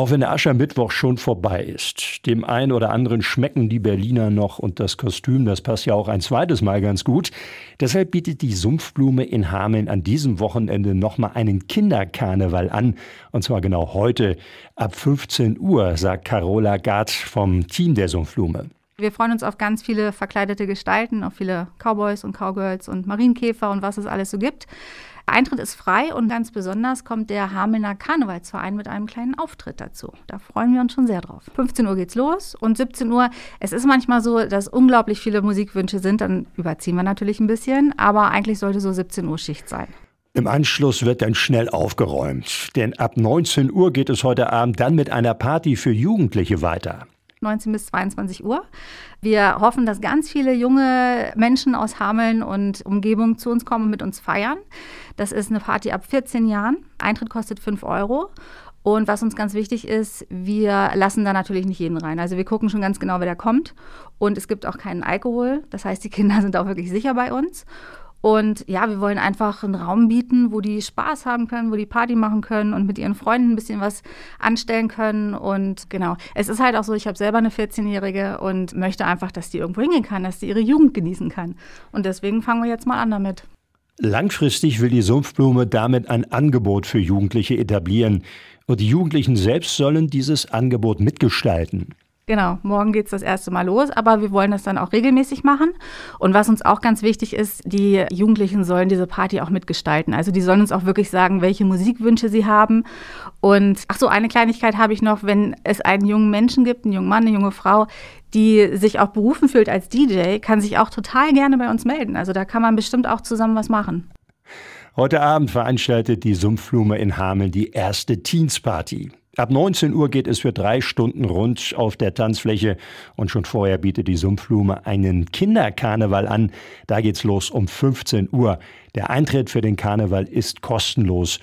Auch wenn der Aschermittwoch schon vorbei ist. Dem einen oder anderen schmecken die Berliner noch und das Kostüm, das passt ja auch ein zweites Mal ganz gut. Deshalb bietet die Sumpfblume in Hameln an diesem Wochenende nochmal einen Kinderkarneval an. Und zwar genau heute ab 15 Uhr, sagt Carola Gart vom Team der Sumpfblume. Wir freuen uns auf ganz viele verkleidete Gestalten, auf viele Cowboys und Cowgirls und Marienkäfer und was es alles so gibt. Eintritt ist frei und ganz besonders kommt der Hamelner Karnevalsverein mit einem kleinen Auftritt dazu. Da freuen wir uns schon sehr drauf. 15 Uhr geht's los und 17 Uhr. Es ist manchmal so, dass unglaublich viele Musikwünsche sind. Dann überziehen wir natürlich ein bisschen, aber eigentlich sollte so 17 Uhr Schicht sein. Im Anschluss wird dann schnell aufgeräumt, denn ab 19 Uhr geht es heute Abend dann mit einer Party für Jugendliche weiter. 19 bis 22 Uhr. Wir hoffen, dass ganz viele junge Menschen aus Hameln und Umgebung zu uns kommen und mit uns feiern. Das ist eine Party ab 14 Jahren. Eintritt kostet 5 Euro. Und was uns ganz wichtig ist, wir lassen da natürlich nicht jeden rein. Also wir gucken schon ganz genau, wer da kommt. Und es gibt auch keinen Alkohol. Das heißt, die Kinder sind auch wirklich sicher bei uns. Und ja, wir wollen einfach einen Raum bieten, wo die Spaß haben können, wo die Party machen können und mit ihren Freunden ein bisschen was anstellen können. Und genau, es ist halt auch so, ich habe selber eine 14-Jährige und möchte einfach, dass die irgendwo hingehen kann, dass die ihre Jugend genießen kann. Und deswegen fangen wir jetzt mal an damit. Langfristig will die Sumpfblume damit ein Angebot für Jugendliche etablieren. Und die Jugendlichen selbst sollen dieses Angebot mitgestalten. Genau, morgen geht es das erste Mal los, aber wir wollen das dann auch regelmäßig machen. Und was uns auch ganz wichtig ist, die Jugendlichen sollen diese Party auch mitgestalten. Also die sollen uns auch wirklich sagen, welche Musikwünsche sie haben. Und ach so, eine Kleinigkeit habe ich noch, wenn es einen jungen Menschen gibt, einen jungen Mann, eine junge Frau, die sich auch berufen fühlt als DJ, kann sich auch total gerne bei uns melden. Also da kann man bestimmt auch zusammen was machen. Heute Abend veranstaltet die Sumpfblume in Hameln die erste Teens Party. Ab 19 Uhr geht es für drei Stunden rund auf der Tanzfläche und schon vorher bietet die Sumpfblume einen Kinderkarneval an. Da geht's los um 15 Uhr. Der Eintritt für den Karneval ist kostenlos